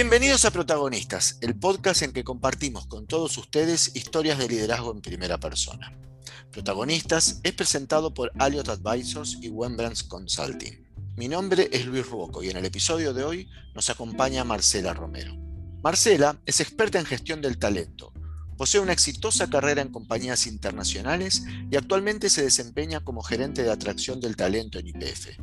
Bienvenidos a Protagonistas, el podcast en que compartimos con todos ustedes historias de liderazgo en primera persona. Protagonistas es presentado por Alliot Advisors y Wembrands Consulting. Mi nombre es Luis Ruoco y en el episodio de hoy nos acompaña Marcela Romero. Marcela es experta en gestión del talento, posee una exitosa carrera en compañías internacionales y actualmente se desempeña como gerente de atracción del talento en IPF.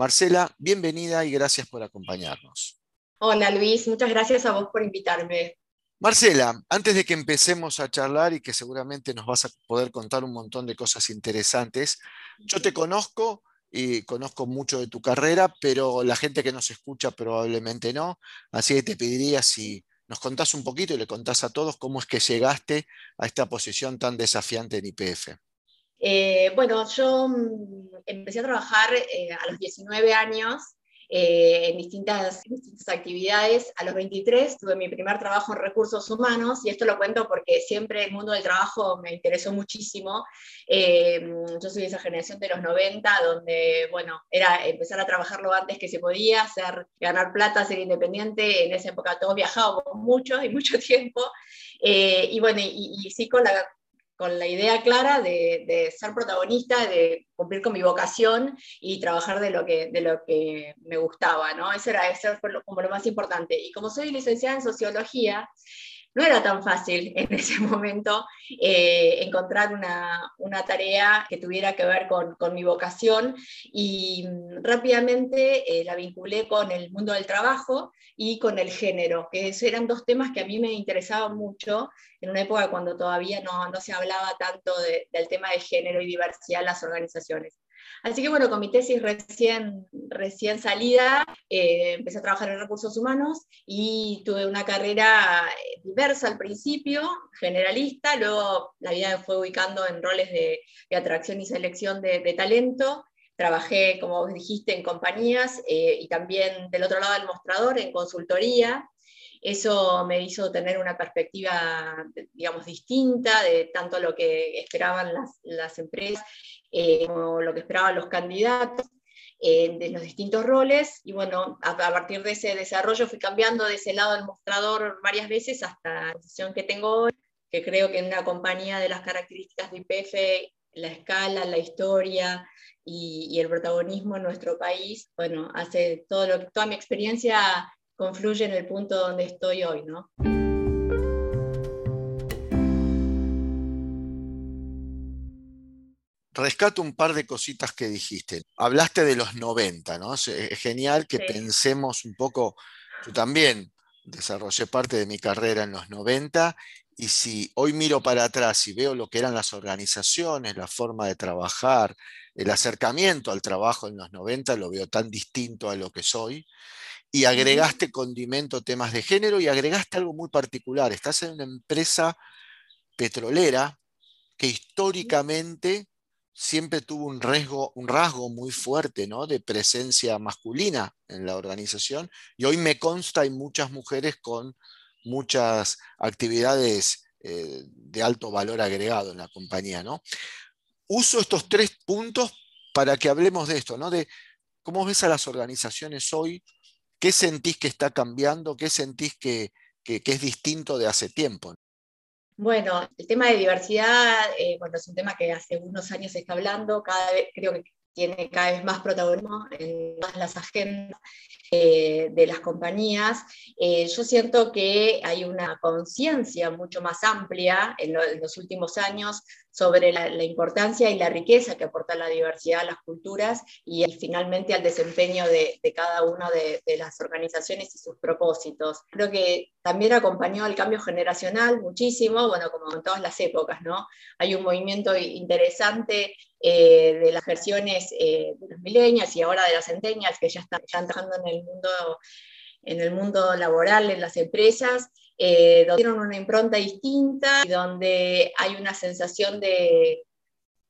Marcela, bienvenida y gracias por acompañarnos. Hola Luis, muchas gracias a vos por invitarme. Marcela, antes de que empecemos a charlar y que seguramente nos vas a poder contar un montón de cosas interesantes, yo te conozco y conozco mucho de tu carrera, pero la gente que nos escucha probablemente no, así que te pediría si nos contás un poquito y le contás a todos cómo es que llegaste a esta posición tan desafiante en IPF. Eh, bueno, yo mm, empecé a trabajar eh, a los 19 años eh, en, distintas, distintas, actividades. A los 23 tuve mi primer trabajo en recursos humanos y esto lo cuento porque siempre el mundo del trabajo me interesó muchísimo. yo soy de esa generación de los 90 donde, bueno, era empezar a trabajar lo antes que se podía, hacer, ganar plata, ser independiente. En esa época todos viajábamos mucho y mucho tiempo. y bueno, y sí con la con la idea clara de, ser protagonista, de cumplir con mi vocación y trabajar de lo que, de lo que me gustaba, ¿no? Eso era, eso fue como lo más importante. Y como soy licenciada en sociología, no era tan fácil en ese momento eh, encontrar una, tarea que tuviera que ver con, mi vocación y mm, rápidamente eh, la vinculé con el mundo del trabajo y con el género, que eran dos temas que a mí me interesaban mucho en una época cuando todavía no se hablaba tanto del tema de género y diversidad en las organizaciones. Así que bueno, con mi tesis recién, recién salida, eh, empecé a trabajar en recursos humanos y tuve una carrera eh, diversa al principio, generalista, luego la vida me fue ubicando en roles de, atracción y selección de, talento. Trabajé, como vos dijiste, en compañías eh, y también del otro lado del mostrador, en consultoría, eso me hizo tener una perspectiva, digamos, distinta de tanto lo que esperaban las, las empresas eh, como lo que esperaban los candidatos. Eh, de los distintos roles y bueno, a, partir de ese desarrollo fui cambiando de ese lado del mostrador varias veces hasta la posición que tengo hoy, que creo que en una compañía de las características de IPF, la escala, la historia y, y el protagonismo en nuestro país, bueno, hace todo lo, toda mi experiencia confluye en el punto donde estoy hoy, ¿no? Rescato un par de cositas que dijiste. Hablaste de los 90, ¿no? Es genial que pensemos un poco, yo también desarrollé parte de mi carrera en los 90 y si hoy miro para atrás y veo lo que eran las organizaciones, la forma de trabajar, el acercamiento al trabajo en los 90, lo veo tan distinto a lo que soy y agregaste condimento, temas de género y agregaste algo muy particular. Estás en una empresa petrolera que históricamente siempre tuvo un, rasgo, muy fuerte ¿no? de presencia masculina en la organización y hoy me consta hay muchas mujeres con muchas actividades eh, de alto valor agregado en la compañía. ¿no? Uso estos tres puntos para que hablemos de esto, ¿no? de cómo ves a las organizaciones hoy ¿Qué sentís que está cambiando? ¿Qué sentís que, es distinto de hace tiempo? Bueno, el tema de diversidad, eh, bueno, es un tema que hace unos años se está hablando, cada vez creo que tiene cada vez más protagonismo en todas las agendas eh, de las compañías. Eh, yo siento que hay una conciencia mucho más amplia en, los últimos años sobre la, importancia y la riqueza que aporta la diversidad a las culturas y, finalmente al desempeño de, cada una de, de, las organizaciones y sus propósitos. Creo que también acompañó el cambio generacional muchísimo, bueno, como en todas las épocas, ¿no? Hay un movimiento interesante eh, de las versiones eh, de los millennials y ahora de las centennials que ya están, entrando en el mundo en el mundo laboral, en las empresas, eh, donde tienen una impronta distinta y donde hay una sensación de,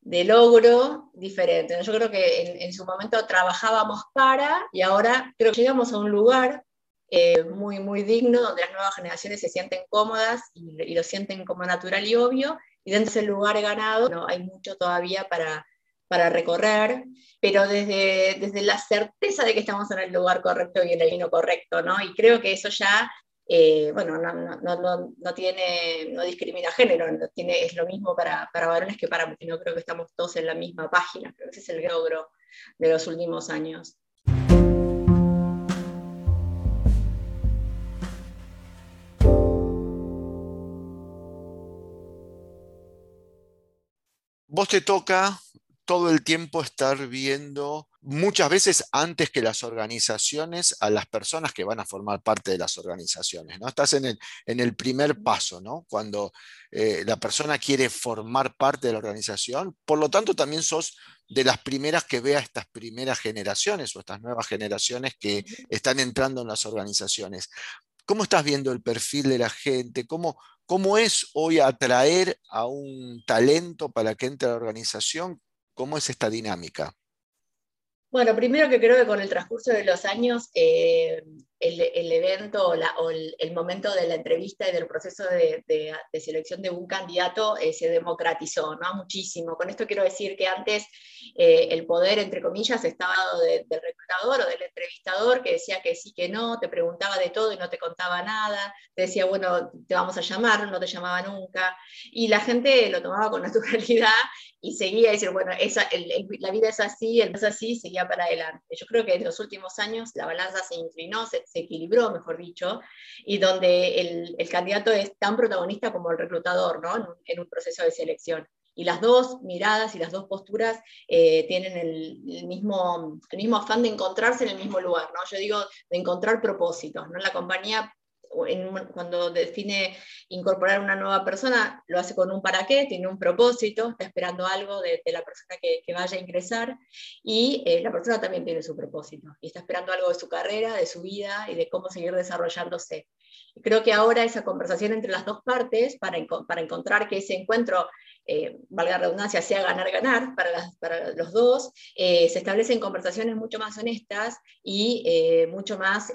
de logro diferente. Yo creo que en, su momento trabajábamos para y ahora creo que llegamos a un lugar muy, muy digno donde las nuevas generaciones se sienten cómodas y, y, lo sienten como natural y obvio y dentro de ese lugar ganado no, hay mucho todavía para, para recorrer, pero desde, desde la certeza de que estamos en el lugar correcto y en el vino correcto, ¿no? Y creo que eso ya eh, bueno, no, tiene, no discrimina género, es lo mismo para, varones que para mujeres. No creo que estamos todos en la misma página, creo que ese es el logro de los últimos años. Vos te toca todo el tiempo estar viendo, muchas veces antes que las organizaciones, a las personas que van a formar parte de las organizaciones. ¿no? Estás en el, en el primer paso, ¿no? cuando eh, la persona quiere formar parte de la organización, por lo tanto también sos de las primeras que vea estas primeras generaciones o estas nuevas generaciones que están entrando en las organizaciones. ¿Cómo estás viendo el perfil de la gente? ¿Cómo, ¿Cómo es hoy atraer a un talento para que entre a la organización? ¿Cómo es esta dinámica? Bueno, primero que creo que con el transcurso de los años eh, el, evento o, el, momento de la entrevista y del proceso de, selección de un candidato eh, se democratizó ¿no? muchísimo. Con esto quiero decir que antes eh, el poder, entre comillas, estaba del reclutador o del entrevistador que decía que sí, que no, te preguntaba de todo y no te contaba nada, te decía, bueno, te vamos a llamar, no te llamaba nunca, y la gente lo tomaba con naturalidad y seguía diciendo, bueno, esa, la vida es así, el es así, seguía para adelante. Yo creo que en los últimos años la balanza se inclinó, se, se equilibró, mejor dicho, y donde el, candidato es tan protagonista como el reclutador ¿no? en, un, proceso de selección. Y las dos miradas y las dos posturas eh, tienen el, mismo, el mismo afán de encontrarse en el mismo lugar. ¿no? Yo digo de encontrar propósitos. ¿no? La compañía cuando define incorporar una nueva persona, lo hace con un para qué, tiene un propósito, está esperando algo de, la persona que, vaya a ingresar y eh, la persona también tiene su propósito y está esperando algo de su carrera, de su vida y de cómo seguir desarrollándose. creo que ahora esa conversación entre las dos partes, para, para encontrar que ese encuentro eh, valga la redundancia, sea ganar-ganar para, para, los dos, eh, se establecen conversaciones mucho más honestas y eh, mucho más,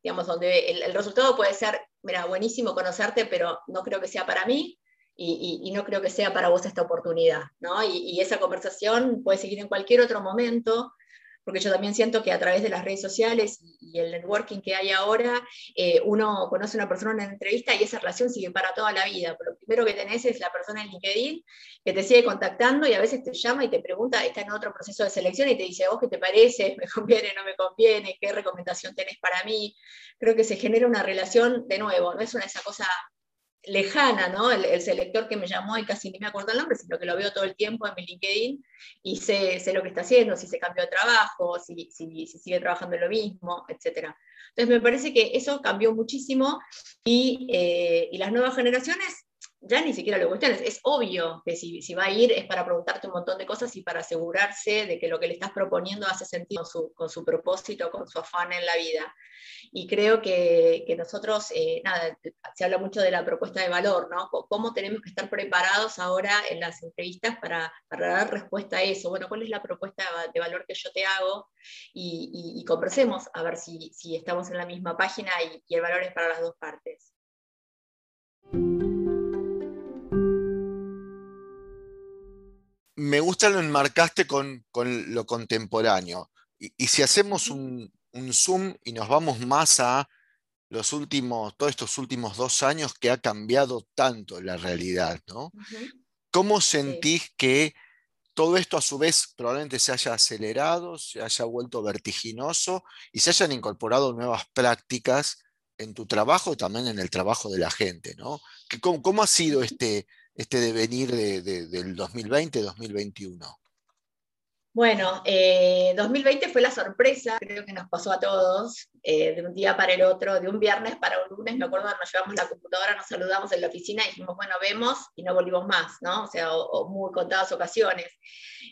digamos, donde el, resultado puede ser, mira, buenísimo conocerte, pero no creo que sea para mí. Y, no creo que sea para vos esta oportunidad, ¿no? Y, y esa conversación puede seguir en cualquier otro momento, porque yo también siento que a través de las redes sociales y, el networking que hay ahora, eh, uno conoce a una persona en una entrevista y esa relación sigue para toda la vida. Pero lo primero que tenés es la persona en LinkedIn que te sigue contactando y a veces te llama y te pregunta, está en otro proceso de selección y te dice, vos qué te parece, me conviene, no me conviene, qué recomendación tenés para mí. Creo que se genera una relación, de nuevo, no es una esa cosa lejana, ¿no? El, selector que me llamó y casi ni me acuerdo el nombre, sino que lo veo todo el tiempo en mi LinkedIn y sé, sé lo que está haciendo, si se cambió de trabajo, si, si, si, sigue trabajando en lo mismo, etc. Entonces me parece que eso cambió muchísimo y, eh, y las nuevas generaciones ya ni siquiera lo cuestiones. Es obvio que si, va a ir es para preguntarte un montón de cosas y para asegurarse de que lo que le estás proponiendo hace sentido con su, propósito, con su afán en la vida. Y creo que, nosotros, eh, nada, se habla mucho de la propuesta de valor, ¿no? ¿Cómo tenemos que estar preparados ahora en las entrevistas para, dar respuesta a eso? Bueno, ¿cuál es la propuesta de valor que yo te hago? Y, conversemos a ver si, estamos en la misma página y, y el valor es para las dos partes. Me gusta lo enmarcaste con, lo contemporáneo. Y, si hacemos un, zoom y nos vamos más a los últimos, todos estos últimos dos años que ha cambiado tanto la realidad, ¿no? ¿Cómo sentís que todo esto a su vez probablemente se haya acelerado, se haya vuelto vertiginoso y se hayan incorporado nuevas prácticas en tu trabajo y también en el trabajo de la gente, ¿no? ¿Cómo, ha sido este, este devenir del 2020-2021? Bueno, 2020 eh, fue la sorpresa, creo que nos pasó a todos, eh, de un día para el otro, de un viernes para un lunes, me acuerdo, nos llevamos la computadora, nos saludamos en la oficina y dijimos, bueno, vemos y no volvimos más, ¿no? O sea, o, muy contadas ocasiones.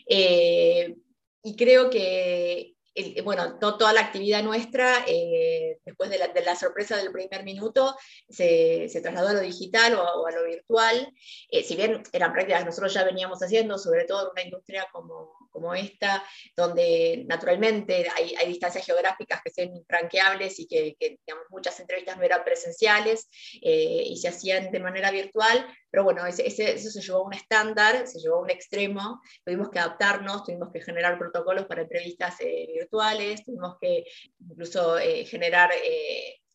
Eh, y creo que bueno, toda la actividad nuestra, eh, después de la, sorpresa del primer minuto, se, trasladó a lo digital o a, lo virtual. Eh, si bien eran prácticas nosotros ya veníamos haciendo, sobre todo en una industria como, como esta, donde naturalmente hay, distancias geográficas que son infranqueables y que, digamos, muchas entrevistas no eran presenciales eh, y se hacían de manera virtual, pero bueno, eso se llevó a un estándar, se llevó a un extremo, tuvimos que adaptarnos, tuvimos que generar protocolos para entrevistas eh, virtuales, tuvimos que incluso eh, generar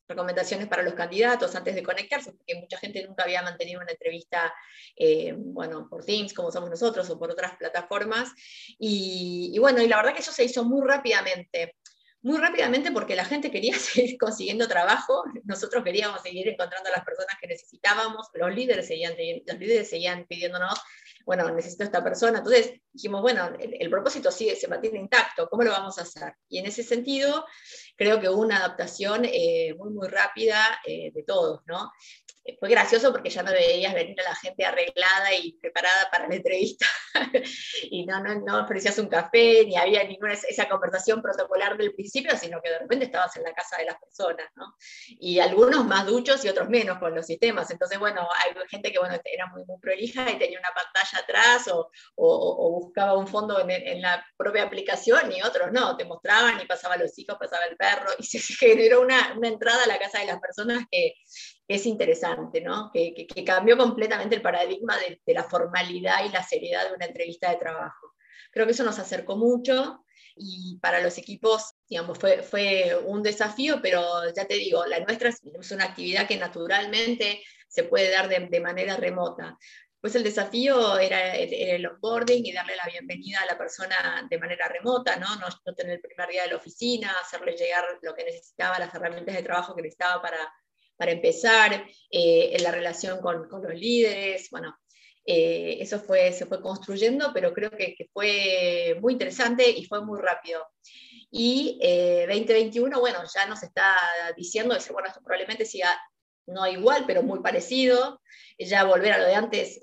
recomendaciones para los candidatos antes de conectarse, porque mucha gente nunca había mantenido una entrevista, eh, bueno, por Teams, como somos nosotros, o por otras plataformas. Y, y, bueno, y la verdad que eso se hizo muy rápidamente. Muy rápidamente porque la gente quería seguir consiguiendo trabajo, nosotros queríamos seguir encontrando a las personas que necesitábamos, los líderes seguían, los líderes seguían pidiéndonos bueno, necesito esta persona. Entonces dijimos, bueno, el, propósito sigue, se mantiene intacto, ¿cómo lo vamos a hacer? Y en ese sentido, creo que hubo una adaptación eh, muy, muy rápida eh, de todos, ¿no? Fue gracioso porque ya no veías venir a la gente arreglada y preparada para la entrevista y no, no, ofrecías un café ni había ninguna esa conversación protocolar del principio, sino que de repente estabas en la casa de las personas, ¿no? Y algunos más duchos y otros menos con los sistemas. Entonces, bueno, hay gente que bueno, era muy, muy prolija y tenía una pantalla atrás o, o, buscaba un fondo en, la propia aplicación y otros no, te mostraban y pasaban los hijos, pasaba el perro y se generó una, una entrada a la casa de las personas que es interesante, ¿no? que, que, cambió completamente el paradigma de, la formalidad y la seriedad de una entrevista de trabajo. Creo que eso nos acercó mucho y para los equipos, digamos, fue, fue un desafío, pero ya te digo, la nuestra es una actividad que naturalmente se puede dar de, de manera remota. Pues el desafío era el, onboarding y darle la bienvenida a la persona de manera remota, ¿no? ¿no? No, tener el primer día de la oficina, hacerle llegar lo que necesitaba, las herramientas de trabajo que necesitaba para, para empezar, eh, en la relación con, con, los líderes, bueno, eh, eso fue, se fue construyendo, pero creo que, fue muy interesante y fue muy rápido. Y 2021, eh, bueno, ya nos está diciendo, bueno, esto probablemente siga no igual, pero muy parecido. Ya volver a lo de antes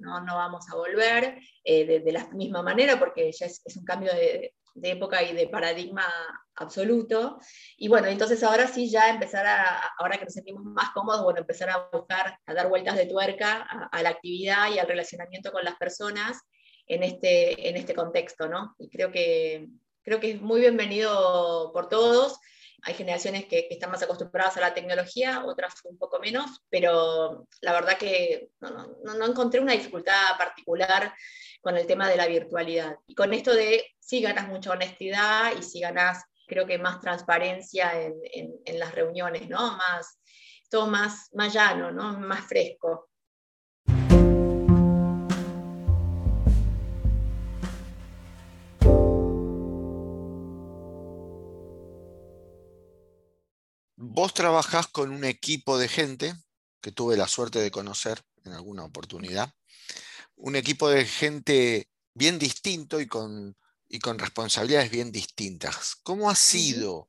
no, no, vamos a volver de, de, la misma manera porque ya es, un cambio de, época y de paradigma absoluto. Y bueno, entonces ahora sí ya empezar a, ahora que nos sentimos más cómodos, bueno, empezar a buscar, a dar vueltas de tuerca a, la actividad y al relacionamiento con las personas en este, en este contexto, ¿no? Y creo que, creo que es muy bienvenido por todos. Hay generaciones que, están más acostumbradas a la tecnología, otras un poco menos, pero la verdad que no, encontré una dificultad particular con el tema de la virtualidad. Y con esto de si ganas mucha honestidad y si ganas, creo que más transparencia en, en, las reuniones, ¿no? Más, todo más, más llano, ¿no? Más fresco. Vos trabajás con un equipo de gente que tuve la suerte de conocer en alguna oportunidad, un equipo de gente bien distinto y con, y con responsabilidades bien distintas. ¿Cómo ha sido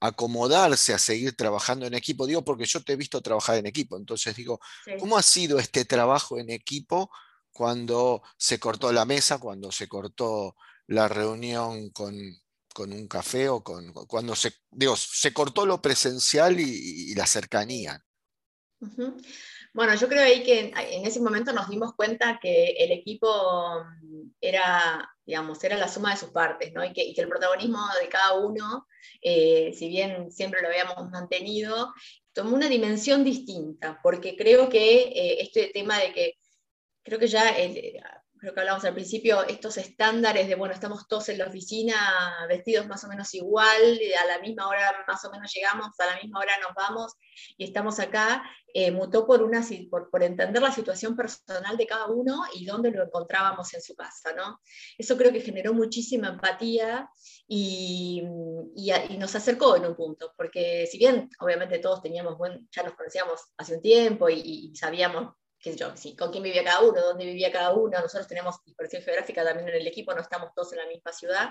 acomodarse a seguir trabajando en equipo? Digo porque yo te he visto trabajar en equipo, entonces digo, ¿cómo ha sido este trabajo en equipo cuando se cortó la mesa, cuando se cortó la reunión con, un café o con, cuando se, digo, se cortó lo presencial y, la cercanía? Bueno, yo creo ahí que en, ese momento nos dimos cuenta que el equipo mm, era, digamos, era la suma de sus partes, ¿no? Y que, el protagonismo de cada uno, eh, si bien siempre lo habíamos mantenido, tomó una dimensión distinta, porque creo que eh, este tema de que, creo que ya creo que hablamos al principio, estos estándares de, bueno, estamos todos en la oficina vestidos más o menos igual, a la misma hora más o menos llegamos, a la misma hora nos vamos y estamos acá, eh, mutó por, una, por, por, entender la situación personal de cada uno y dónde lo encontrábamos en su casa, ¿no? Eso creo que generó muchísima empatía y, y, nos acercó en un punto, porque si bien obviamente todos teníamos, buen, ya nos conocíamos hace un tiempo y, y sabíamos qué yo, sí, con quién vivía cada uno, dónde vivía cada uno. Nosotros tenemos dispersión geográfica también en el equipo, no estamos todos en la misma ciudad.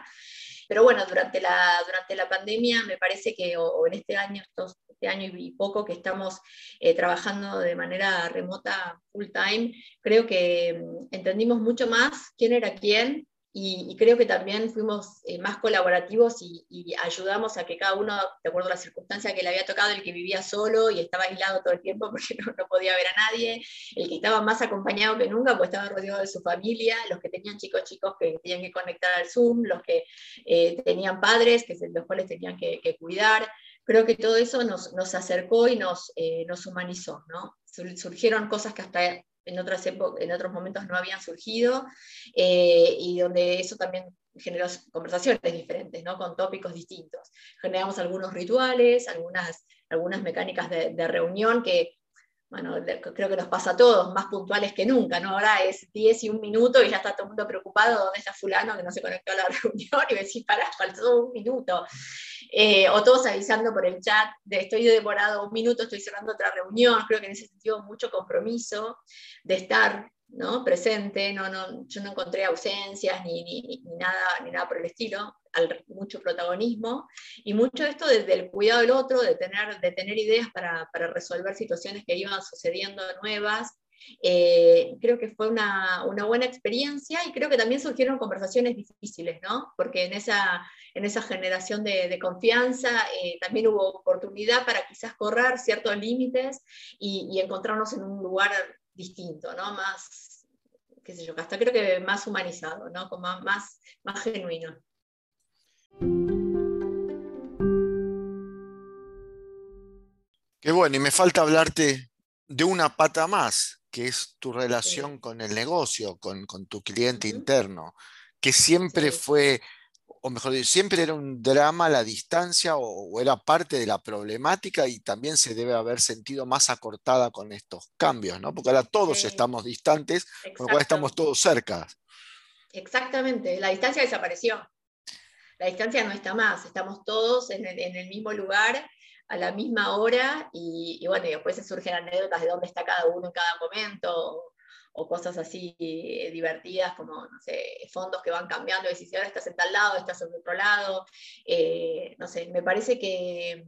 Pero bueno, durante la, durante la pandemia me parece que, o, en este año, estos, este año y poco que estamos eh, trabajando de manera remota full time, creo que mm, entendimos mucho más quién era quién, y, creo que también fuimos eh, más colaborativos y, ayudamos a que cada uno, de acuerdo a la circunstancia que le había tocado, el que vivía solo y estaba aislado todo el tiempo porque no, podía ver a nadie, el que estaba más acompañado que nunca, pues estaba rodeado de su familia, los que tenían chicos chicos que tenían que conectar al Zoom, los que eh, tenían padres, que los cuales tenían que, cuidar. Creo que todo eso nos, nos acercó y nos, eh, nos humanizó, ¿no? Surgieron cosas que hasta en, otras en otros momentos no habían surgido, eh, y donde eso también generó conversaciones diferentes, ¿no? con tópicos distintos. Generamos algunos rituales, algunas, algunas mecánicas de, de reunión que bueno, creo que nos pasa a todos, más puntuales que nunca, ¿no? Ahora es 10 y un minuto y ya está todo el mundo preocupado, ¿dónde está fulano que no se conectó a la reunión? Y decís, pará, faltó un minuto. Eh, o todos avisando por el chat, de estoy demorado un minuto, estoy cerrando otra reunión, creo que en ese sentido mucho compromiso de estar ¿no? presente, no, no, yo no encontré ausencias ni, ni, nada, ni nada por el estilo, al, mucho protagonismo, y mucho esto desde el cuidado del otro, de tener, de tener ideas para, para resolver situaciones que iban sucediendo nuevas. Eh, creo que fue una, una, buena experiencia y creo que también surgieron conversaciones difíciles, ¿no? Porque en esa, en esa generación de, de confianza eh, también hubo oportunidad para quizás correr ciertos límites y encontrarnos en un lugar distinto, ¿no? Más, qué sé yo, hasta creo que más humanizado, ¿no? Como más, más genuino. Qué bueno, y me falta hablarte de una pata más, que es tu relación con el negocio, con, tu cliente interno, que siempre fue o mejor dicho, siempre era un drama la distancia o, era parte de la problemática y también se debe haber sentido más acortada con estos cambios, ¿no? Porque ahora todos estamos distantes, con lo cual estamos todos cerca. Exactamente, la distancia desapareció. La distancia no está más, estamos todos en el, mismo lugar a la misma hora y, bueno, y después se surgen anécdotas de dónde está cada uno en cada momento, o cosas así eh, divertidas como, no sé, fondos que van cambiando, y si ahora estás en tal lado, estás en otro lado, eh, no sé, me parece que,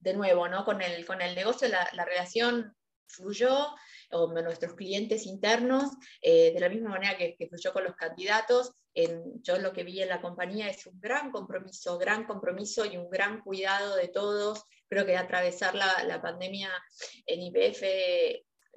de nuevo, ¿no? con, el, con el negocio la, relación fluyó, o nuestros clientes internos, eh, de la misma manera que, fluyó con los candidatos. En, yo lo que vi en la compañía es un gran compromiso, gran compromiso y un gran cuidado de todos. Creo que atravesar la, la pandemia en IPF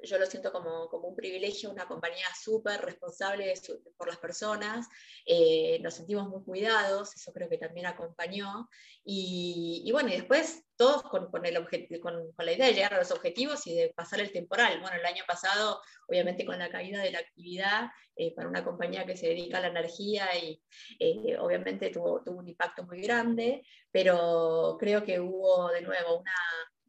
yo lo siento como, como un privilegio, una compañía súper responsable por las personas, eh, nos sentimos muy cuidados, eso creo que también acompañó, y, y bueno, y después todos con, con, el con, con, la idea de llegar a los objetivos y de pasar el temporal. Bueno, el año pasado, obviamente con la caída de la actividad, eh, para una compañía que se dedica a la energía, y eh, obviamente tuvo, tuvo un impacto muy grande, pero creo que hubo de nuevo una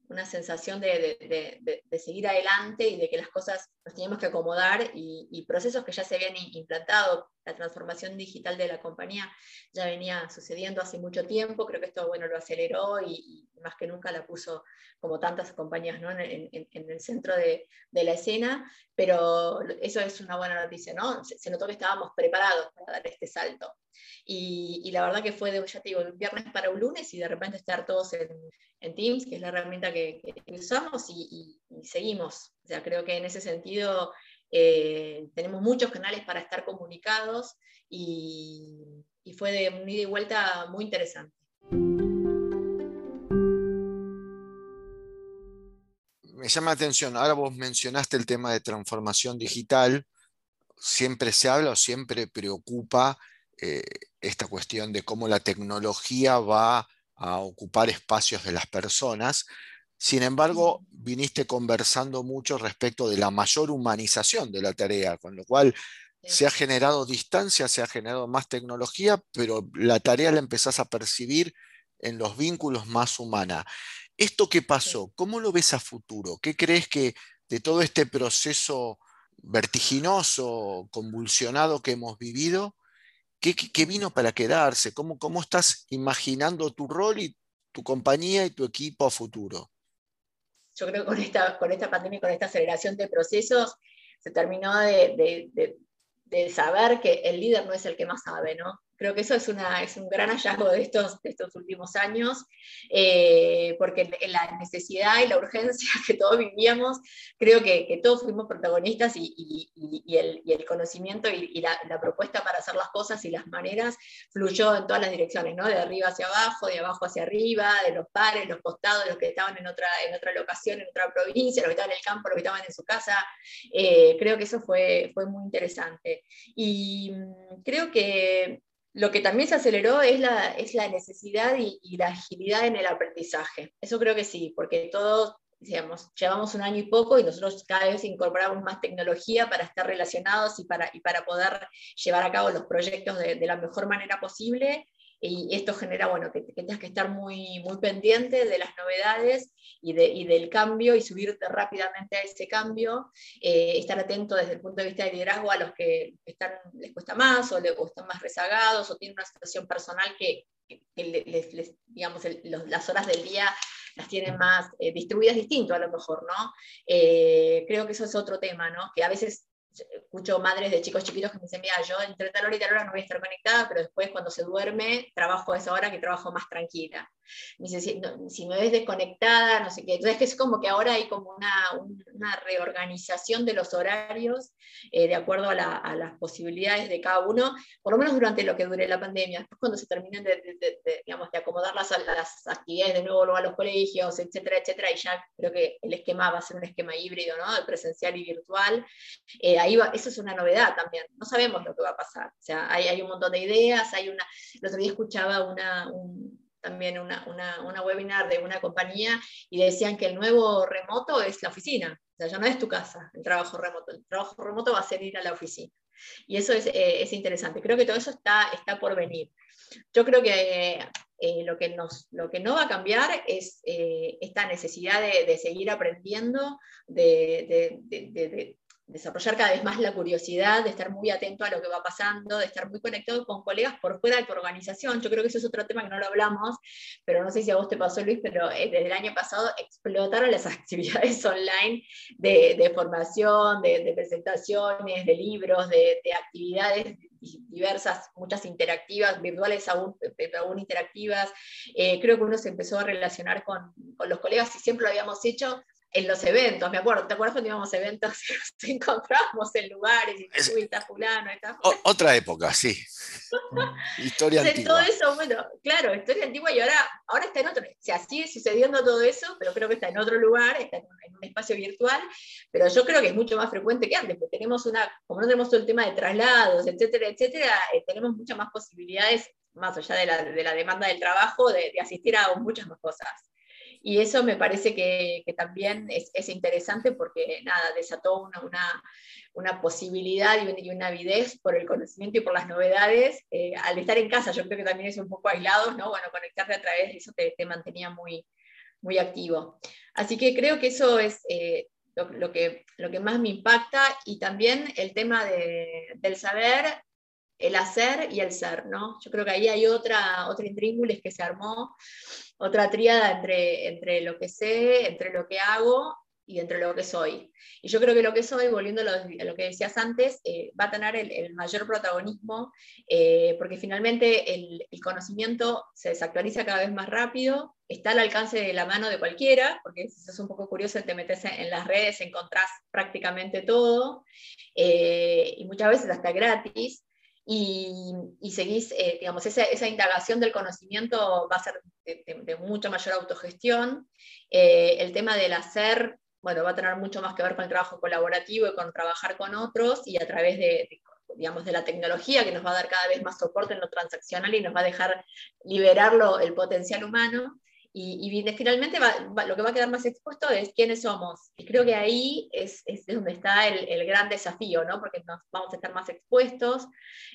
una sensación de, seguir adelante y de que las cosas nos teníamos que acomodar y, procesos que ya se habían implantado, la transformación digital de la compañía ya venía sucediendo hace mucho tiempo, creo que esto bueno, lo aceleró y, más que nunca la puso como tantas compañías ¿no? en, el centro de, la escena, pero eso es una buena noticia, ¿no? Se, notó que estábamos preparados para dar este salto. Y, la verdad que fue de, ya te digo, un viernes para un lunes y de repente estar todos en, Teams, que es la herramienta que, usamos, y, seguimos. O sea, creo que en ese sentido eh, tenemos muchos canales para estar comunicados y, fue de un ida y vuelta muy interesante. Me llama la atención, ahora vos mencionaste el tema de transformación digital, siempre se habla o siempre preocupa eh, esta cuestión de cómo la tecnología va a ocupar espacios de las personas. Sin embargo, viniste conversando mucho respecto de la mayor humanización de la tarea, con lo cual se ha generado distancia, se ha generado más tecnología, pero la tarea la empezás a percibir en los vínculos más humana. ¿Esto qué pasó? ¿Cómo lo ves a futuro? ¿Qué crees que de todo este proceso vertiginoso, convulsionado que hemos vivido, qué, vino para quedarse? ¿Cómo, ¿Cómo estás imaginando tu rol y tu compañía y tu equipo a futuro? Yo creo que con esta, con esta pandemia, con esta aceleración de procesos, se terminó de, de, de, saber que el líder no es el que más sabe, ¿no? Creo que eso es, una, es un gran hallazgo de estos, de estos últimos años, eh, porque la necesidad y la urgencia que todos vivíamos, creo que, todos fuimos protagonistas y, y, el, conocimiento y, la, la, propuesta para hacer las cosas y las maneras fluyó en todas las direcciones, ¿no? de arriba hacia abajo, de abajo hacia arriba, de los pares, los costados, los que estaban en otra, en otra locación, en otra provincia, los que estaban en el campo, los que estaban en su casa. Eh, creo que eso fue, fue muy interesante. Y mm, creo que lo que también se aceleró es la, es la necesidad y, la agilidad en el aprendizaje. Eso creo que sí, porque todos, digamos, llevamos un año y poco y nosotros cada vez incorporamos más tecnología para estar relacionados y para, y para poder llevar a cabo los proyectos de, de la mejor manera posible y esto genera, bueno, que, tengas que estar muy, muy pendiente de las novedades y, de, y del cambio y subirte rápidamente a ese cambio, eh, estar atento desde el punto de vista de liderazgo a los que están, les cuesta más o, les, están más rezagados o tienen una situación personal que, les, digamos, las horas del día las tienen más eh, distribuidas distinto a lo mejor, ¿no? Eh, creo que eso es otro tema, ¿no? Que a veces escucho madres de chicos chiquitos que me dicen, mira, yo entre tal hora y tal hora no voy a estar conectada, pero después cuando se duerme trabajo a esa hora que trabajo más tranquila. Me dice, si, me ves desconectada, no sé qué. Entonces es como que ahora hay como una, una reorganización de los horarios eh, de acuerdo a, las posibilidades de cada uno, por lo menos durante lo que dure la pandemia. Después cuando se terminen de, digamos, de acomodar las, las, actividades de nuevo a los colegios, etcétera, etcétera, y ya creo que el esquema va a ser un esquema híbrido, ¿no? De presencial y virtual. Eh, ahí va, eso es una novedad también. No sabemos lo que va a pasar. O sea, hay, hay un montón de ideas, hay una... El otro día escuchaba una... Un, también una, una, una, webinar de una compañía y decían que el nuevo remoto es la oficina, o sea, ya no es tu casa el trabajo remoto, el trabajo remoto va a ser ir a la oficina. Y eso es, eh, es interesante, creo que todo eso está, está por venir. Yo creo que eh, lo, que nos, lo que no va a cambiar es eh, esta necesidad de, de seguir aprendiendo, de, de, desarrollar cada vez más la curiosidad, de estar muy atento a lo que va pasando, de estar muy conectado con colegas por fuera de tu organización. Yo creo que eso es otro tema que no lo hablamos, pero no sé si a vos te pasó, Luis, pero eh, desde el año pasado explotaron las actividades online de, formación, de, presentaciones, de libros, de, actividades diversas, muchas interactivas, virtuales aún, aún interactivas. Eh, creo que uno se empezó a relacionar con, con los colegas y siempre lo habíamos hecho en los eventos, me acuerdo, ¿te acuerdas cuando íbamos a eventos y nos encontrábamos en lugares y es, está fulano, está Otra época, sí. historia antigua. Todo eso, bueno, claro, historia antigua y ahora, ahora está en otro, o sea, sigue sucediendo todo eso, pero creo que está en otro lugar, está en un, espacio virtual, pero yo creo que es mucho más frecuente que antes, porque tenemos una, como no tenemos todo el tema de traslados, etcétera, etcétera, eh, tenemos muchas más posibilidades, más allá de la, de la demanda del trabajo, de, de asistir a muchas más cosas. Y eso me parece que, también es, interesante porque, nada, desató una, una, posibilidad y una, avidez por el conocimiento y por las novedades. Eh, al estar en casa, yo creo que también es un poco aislado, ¿no? Bueno, conectarte a través de eso te, mantenía muy, muy activo. Así que creo que eso es eh, lo, que, lo que más me impacta y también el tema del saber el hacer y el ser, ¿no? Yo creo que ahí hay otra, otra intríngulis que se armó, otra tríada entre, entre lo que sé, entre lo que hago y entre lo que soy. Y yo creo que lo que soy, volviendo a lo, que decías antes, eh, va a tener el, mayor protagonismo, eh, porque finalmente el, conocimiento se desactualiza cada vez más rápido, está al alcance de la mano de cualquiera, porque si sos un poco curioso, te metes en, las redes, encontrás prácticamente todo, eh, y muchas veces hasta gratis, y, seguís, eh, digamos, esa, esa, indagación del conocimiento va a ser de, mucha mayor autogestión. Eh, el tema del hacer, bueno, va a tener mucho más que ver con el trabajo colaborativo y con trabajar con otros y a través de, digamos, de la tecnología que nos va a dar cada vez más soporte en lo transaccional y nos va a dejar liberarlo el potencial humano. Y, finalmente lo que va a quedar más expuesto es quiénes somos. Y creo que ahí es, es donde está el, el, gran desafío, ¿no? porque vamos a estar más expuestos,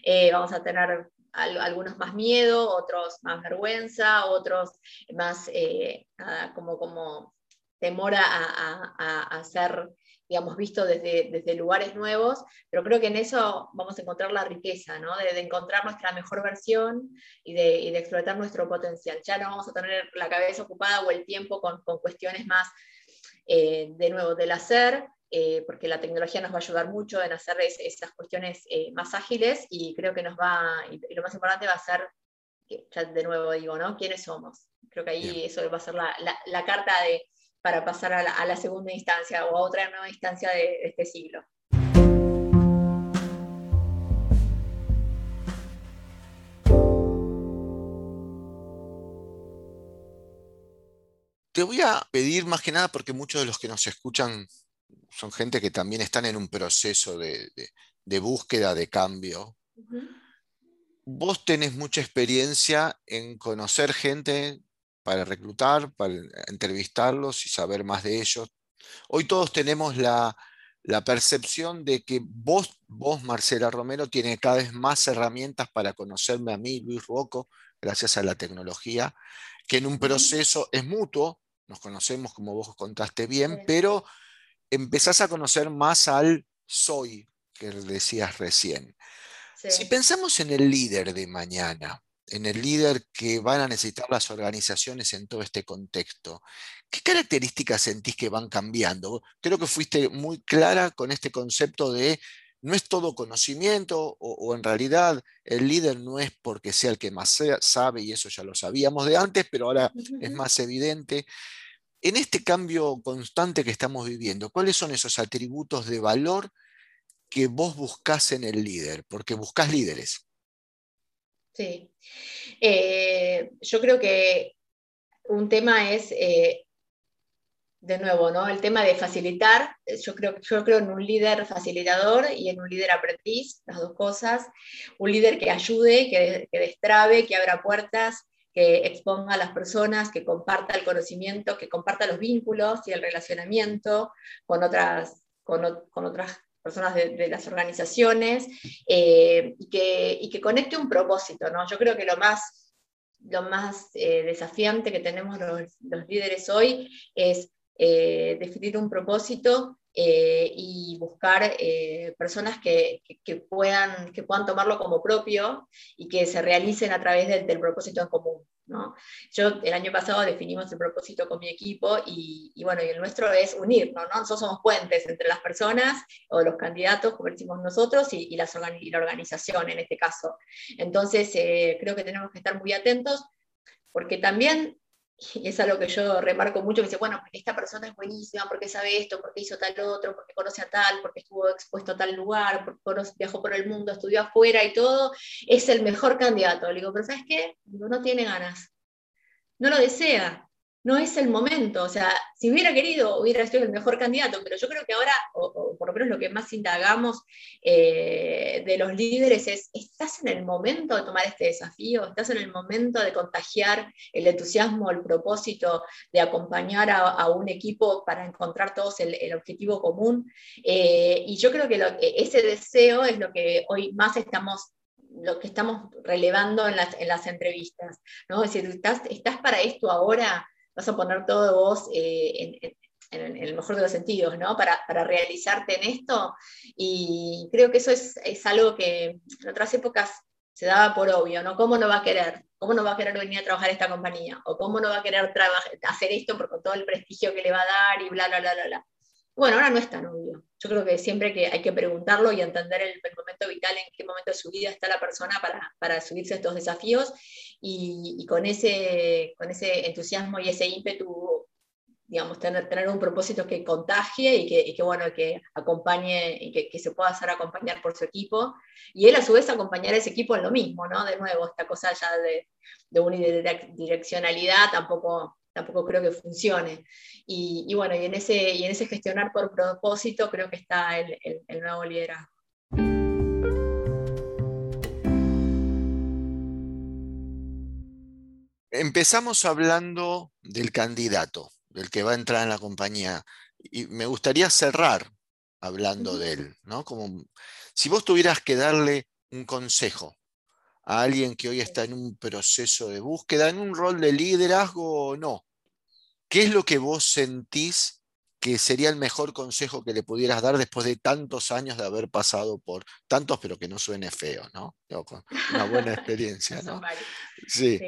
eh, vamos a tener algunos más miedo, otros más vergüenza, otros más eh, como, como temor a, a, a, ser digamos, visto desde, desde lugares nuevos, pero creo que en eso vamos a encontrar la riqueza, ¿no? de, encontrar nuestra mejor versión y de, y de, explotar nuestro potencial. Ya no vamos a tener la cabeza ocupada o el tiempo con, con cuestiones más, eh, de nuevo, del hacer, eh, porque la tecnología nos va a ayudar mucho en hacer esas cuestiones eh, más ágiles y creo que nos va, y, lo más importante va a ser, ya de nuevo digo, ¿no? ¿Quiénes somos? Creo que ahí eso va a ser la, carta de, para pasar a la, segunda instancia o a otra nueva instancia de este siglo. Te voy a pedir más que nada, porque muchos de los que nos escuchan son gente que también están en un proceso de, búsqueda de cambio. Vos tenés mucha experiencia en conocer gente para reclutar, para entrevistarlos y saber más de ellos. Hoy todos tenemos la, percepción de que vos, vos, Marcela Romero, tiene cada vez más herramientas para conocerme a mí, Luis Rocco, gracias a la tecnología, que en un proceso es mutuo, nos conocemos como vos contaste bien, pero empezás a conocer más al soy que decías recién. Si pensamos en el líder de mañana, en el líder que van a necesitar las organizaciones en todo este contexto, ¿qué características sentís que van cambiando? Creo que fuiste muy clara con este concepto de no es todo conocimiento o, en realidad el líder no es porque sea el que más sabe y eso ya lo sabíamos de antes, pero ahora es más evidente. En este cambio constante que estamos viviendo, ¿cuáles son esos atributos de valor que vos buscás en el líder? Porque buscás líderes. Sí. Eh, yo creo que un tema es, eh, de nuevo, ¿no? El tema de facilitar. Yo creo, yo creo en un líder facilitador y en un líder aprendiz, las dos cosas. Un líder que ayude, que, que destrabe, que abra puertas, que exponga a las personas, que comparta el conocimiento, que comparta los vínculos y el relacionamiento con otras, con, otras personas de, las organizaciones eh, y, que, y, que, conecte un propósito. ¿no? Yo creo que lo más, lo más eh, desafiante que tenemos los, líderes hoy es eh, definir un propósito y buscar personas que, puedan, que puedan tomarlo como propio y que se realicen a través del propósito en común. Yo el año pasado definimos el propósito con mi equipo y, bueno, y el nuestro es unirnos, ¿no? Nosotros somos puentes entre las personas o los candidatos, como decimos nosotros, y la organización en este caso. Entonces, eh, creo que tenemos que estar muy atentos porque también y es algo que yo remarco mucho, me dice, bueno, esta persona es buenísima, porque sabe esto, porque hizo tal otro, porque conoce a tal, porque estuvo expuesto a tal lugar, viajó por el mundo, estudió afuera y todo, es el mejor candidato. Le digo, pero ¿sabes qué? no tiene ganas, no lo desea, no es el momento. O sea, si hubiera querido, hubiera sido el mejor candidato, pero yo creo que ahora, o, por lo menos lo que más indagamos eh, de los líderes es, ¿estás en el momento de tomar este desafío? ¿Estás en el momento de contagiar el entusiasmo, el propósito de acompañar a, un equipo para encontrar todos el, objetivo común? Eh, y yo creo que ese deseo es lo que hoy más estamos lo que estamos relevando en las, en las entrevistas, ¿no? Es decir, ¿estás, ¿estás para esto ahora? Vas a poner todo vos eh, en, el mejor de los sentidos, ¿no? Para, realizarte en esto. Y creo que eso es, algo que en otras épocas se daba por obvio, ¿no? ¿Cómo no va a querer? ¿Cómo no va a querer venir a trabajar esta compañía? ¿O cómo no va a querer hacer esto por con todo el prestigio que le va a dar y bla, bla, bla, bla, bla? Bueno, ahora no es tan obvio. Yo creo que siempre que hay que preguntarlo y entender el, momento vital, en qué momento de su vida está la persona para, subirse a estos desafíos y, con, ese, con ese entusiasmo y ese ímpetu, digamos, tener, tener un propósito que contagie y que, bueno, que acompañe y que, se pueda hacer acompañar por su equipo. Y él a su vez acompañar a ese equipo en lo mismo, ¿no? De nuevo, esta cosa ya de, de unidireccionalidad tampoco tampoco creo que funcione. Y, bueno, y en, ese, y en ese gestionar por propósito creo que está el, nuevo liderazgo. Empezamos hablando del candidato, del que va a entrar en la compañía, y me gustaría cerrar hablando de él, ¿no? Como si vos tuvieras que darle un consejo a alguien que hoy está en un proceso de búsqueda, en un rol de liderazgo o no. ¿Qué es lo que vos sentís que sería el mejor consejo que le pudieras dar después de tantos años de haber pasado por tantos, pero que no suene feo, ¿no? una buena experiencia, ¿no? Sí.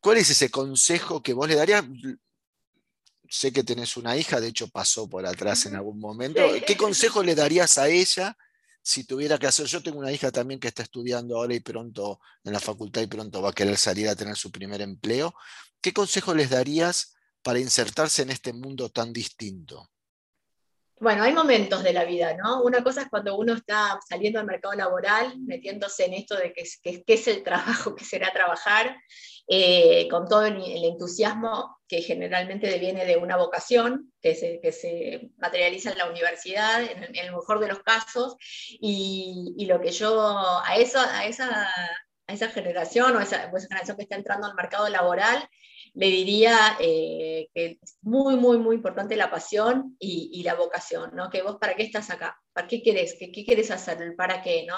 ¿Cuál es ese consejo que vos le darías? sé que tenés una hija, de hecho pasó por atrás en algún momento. ¿Qué consejo le darías a ella si tuviera que hacer? Yo tengo una hija también que está estudiando ahora y pronto en la facultad y pronto va a querer salir a tener su primer empleo. ¿Qué consejo les darías para insertarse en este mundo tan distinto? Bueno, hay momentos de la vida, ¿no? Una cosa es cuando uno está saliendo al mercado laboral, metiéndose en esto de qué es, es el trabajo, qué será trabajar, eh, con todo el, entusiasmo que generalmente viene de una vocación, que se, que materializa en la universidad, en, el mejor de los casos, y, lo que yo a, eso, esa, generación o a esa generación que está entrando al mercado laboral, le diría eh, que es muy, muy, muy importante la pasión y, la vocación, ¿no? Que vos, ¿para qué estás acá? ¿Para qué querés? ¿Qué, qué querés hacer? ¿Para qué? ¿no?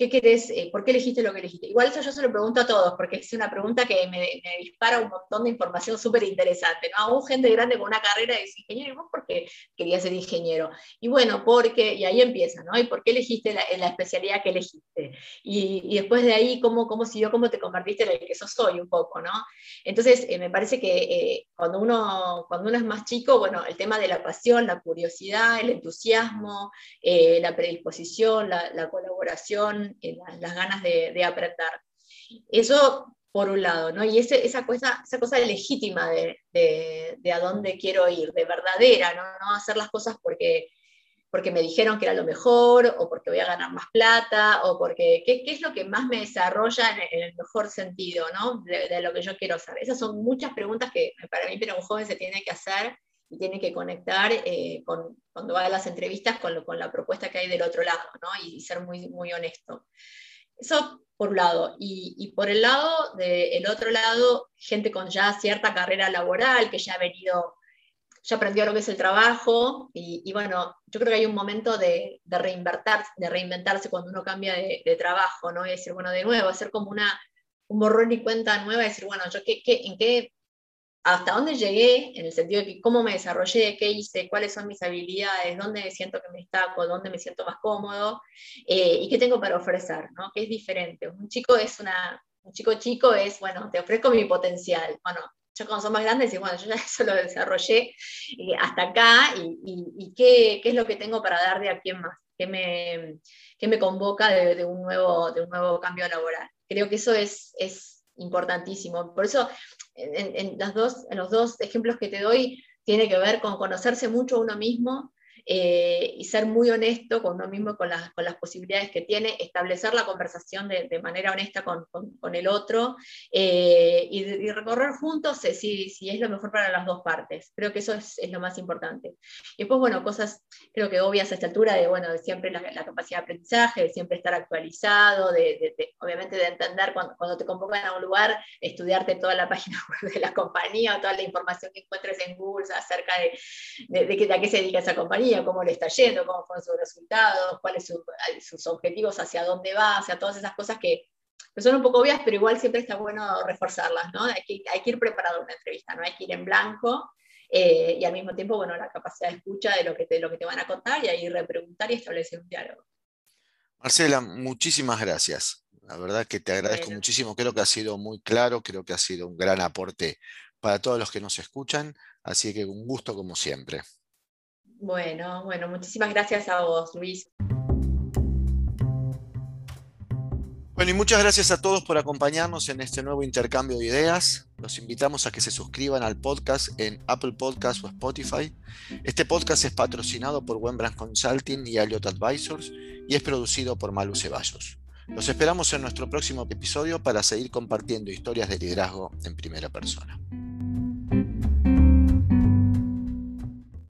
¿Qué querés? Eh, ¿Por qué elegiste lo que elegiste? Igual eso yo se lo pregunto a todos, porque es una pregunta que me, dispara un montón de información súper interesante. ¿no? Hubo gente grande con una carrera de ingeniero, ¿y vos por qué querías ser ingeniero? Y bueno, porque, y ahí empieza, ¿no? ¿Y por qué elegiste la, especialidad que elegiste? Y, después de ahí, ¿cómo, cómo siguió, cómo te convertiste en el que sos hoy un poco, ¿no? Entonces, eh, me parece que eh, cuando, uno, cuando uno es más chico, bueno, el tema de la pasión, la curiosidad, el entusiasmo, la predisposición, la colaboración, las, ganas de, aprender. Eso por un lado, ¿no? Y esa, cosa, esa cosa legítima de, a dónde quiero ir, de verdadera, ¿no? No hacer las cosas porque, porque me dijeron que era lo mejor, o porque voy a ganar más plata, o porque qué, es lo que más me desarrolla en, el mejor sentido, ¿no? De, lo que yo quiero hacer. Esas son muchas preguntas que para mí, pero un joven se tiene que hacer y tiene que conectar eh, con, cuando va a las entrevistas con, con, la propuesta que hay del otro lado, ¿no? Y, ser muy, muy honesto. Eso por un lado. Y, por el lado, del otro lado, gente con ya cierta carrera laboral, que ya ha venido, ya aprendió lo que es el trabajo, y, y bueno, yo creo que hay un momento de, de, de reinventarse cuando uno cambia de, de, trabajo, ¿no? Y decir, bueno, de nuevo, hacer como una, un borrón y cuenta nueva, decir, bueno, yo qué, qué, en qué hasta dónde llegué, en el sentido de que cómo me desarrollé, qué hice, cuáles son mis habilidades, dónde siento que me destaco, dónde me siento más cómodo eh, y qué tengo para ofrecer, ¿no? Que es diferente. Un chico es una, un chico chico es, bueno, te ofrezco mi potencial. Bueno, yo cuando son más grandes, y bueno, yo ya eso lo desarrollé hasta acá y, qué, es lo que tengo para dar de aquí en más, qué me, me convoca de, un nuevo, de un nuevo cambio laboral. Creo que eso es, es importantísimo. Por eso en, las dos, en los dos ejemplos que te doy, tiene que ver con conocerse mucho uno mismo eh, y ser muy honesto con uno mismo, con las, con las posibilidades que tiene, establecer la conversación de, de manera honesta con, con, el otro eh, y, recorrer juntos eh, si, si, es lo mejor para las dos partes. Creo que eso es, es, lo más importante. Y después, bueno, cosas creo que obvias a esta altura de, bueno, de siempre la, la capacidad de aprendizaje, de siempre estar actualizado, de, de obviamente de entender cuando, cuando, te convocan a un lugar, estudiarte toda la página web de la compañía o toda la información que encuentres en Google acerca de, de, de, a qué se dedica esa compañía cómo le está yendo, cómo fueron sus resultados, cuáles son sus objetivos, hacia dónde va, hacia todas esas cosas que, son un poco obvias, pero igual siempre está bueno reforzarlas, ¿no? Hay que, hay que ir preparado a una entrevista, no hay que ir en blanco eh, y al mismo tiempo, bueno, la capacidad de escucha de lo que te, lo que te van a contar y ahí repreguntar y establecer un diálogo. Marcela, muchísimas gracias. La verdad que te agradezco muchísimo. Creo que ha sido muy claro, creo que ha sido un gran aporte para todos los que nos escuchan. Así que un gusto como siempre. Bueno, bueno, muchísimas gracias a vos, Luis. Bueno, y muchas gracias a todos por acompañarnos en este nuevo intercambio de ideas. Los invitamos a que se suscriban al podcast en Apple Podcasts o Spotify. Este podcast es patrocinado por Wembrandt Consulting y Elliott Advisors y es producido por Malu Ceballos. Los esperamos en nuestro próximo episodio para seguir compartiendo historias de liderazgo en primera persona.